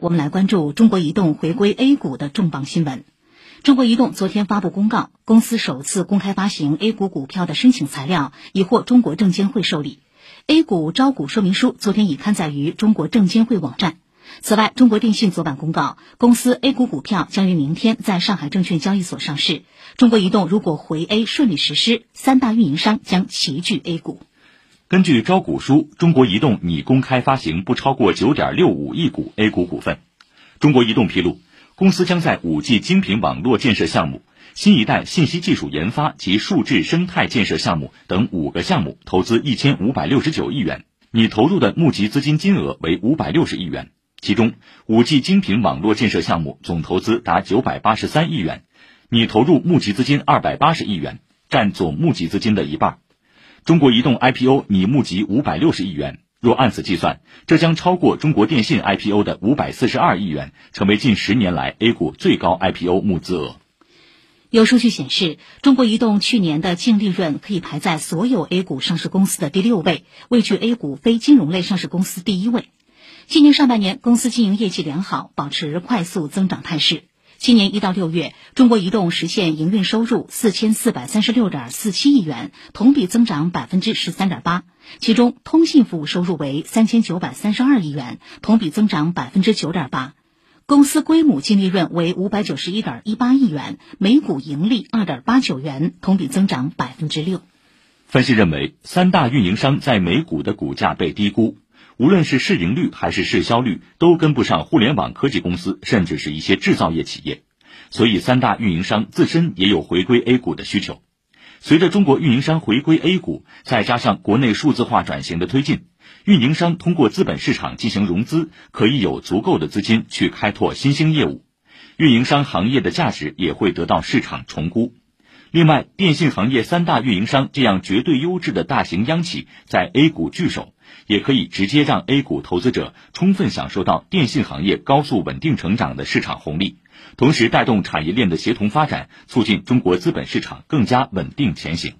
我们来关注中国移动回归 A 股的重磅新闻。中国移动昨天发布公告，公司首次公开发行 A 股股票的申请材料已获中国证监会受理，A 股招股说明书昨天已刊载于中国证监会网站。此外，中国电信昨晚公告，公司 A 股股票将于明天在上海证券交易所上市。中国移动如果回 A 顺利实施，三大运营商将齐聚 A 股。根据招股书，中国移动拟公开发行不超过九点六五亿股 A 股股份。中国移动披露，公司将在五 G 精品网络建设项目、新一代信息技术研发及数字生态建设项目等五个项目投资一千五百六十九亿元，拟投入的募集资金金额为五百六十亿元。其中，五 G 精品网络建设项目总投资达九百八十三亿元，拟投入募集资金二百八十亿元，占总募集资金的一半。中国移动 IPO 拟募集五百六十亿元，若按此计算，这将超过中国电信 IPO 的五百四十二亿元，成为近十年来 A 股最高 IPO 募资额。有数据显示，中国移动去年的净利润可以排在所有 A 股上市公司的第六位，位居 A 股非金融类上市公司第一位。今年上半年，公司经营业绩良好，保持快速增长态势。今年一到六月，中国移动实现营运收入四千四百三十六点四七亿元，同比增长百分之十三点八。其中，通信服务收入为三千九百三十二亿元，同比增长百分之九点八。公司规模净利润为五百九十一点一八亿元，每股盈利二点八九元，同比增长百分之六。分析认为，三大运营商在美股的股价被低估。无论是市盈率还是市销率，都跟不上互联网科技公司，甚至是一些制造业企业，所以三大运营商自身也有回归 A 股的需求。随着中国运营商回归 A 股，再加上国内数字化转型的推进，运营商通过资本市场进行融资，可以有足够的资金去开拓新兴业务，运营商行业的价值也会得到市场重估。另外，电信行业三大运营商这样绝对优质的大型央企在 A 股聚首，也可以直接让 A 股投资者充分享受到电信行业高速稳定成长的市场红利，同时带动产业链的协同发展，促进中国资本市场更加稳定前行。